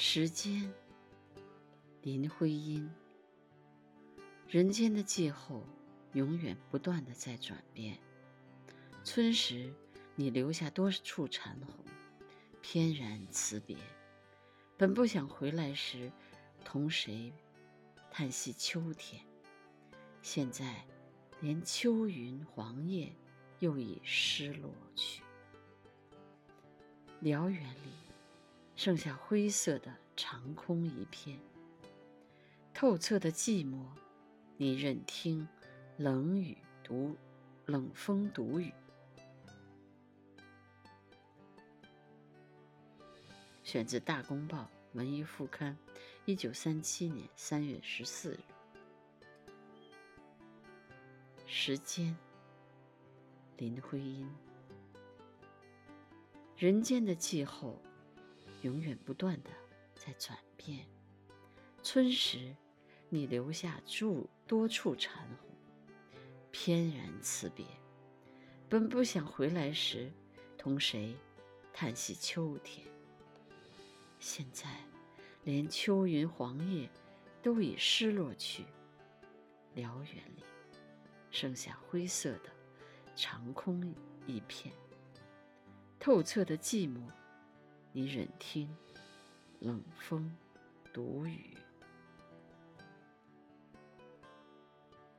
时间，林徽因。人间的气候永远不断的在转变。春时，你留下多处残红，翩然辞别。本不想回来时，同谁叹息秋天？现在，连秋云黄叶又已失落去。辽远里。剩下灰色的长空一片，透彻的寂寞，你任听冷雨独冷风独雨。选自《大公报》文艺副刊，一九三七年三月十四日。时间，林徽因。人间的气候。永远不断的在转变。春时，你留下住多处残红，翩然辞别。本不想回来时，同谁叹息秋天？现在，连秋云黄叶都已失落去。辽远里，剩下灰色的长空一片，透彻的寂寞。你忍听冷风独雨。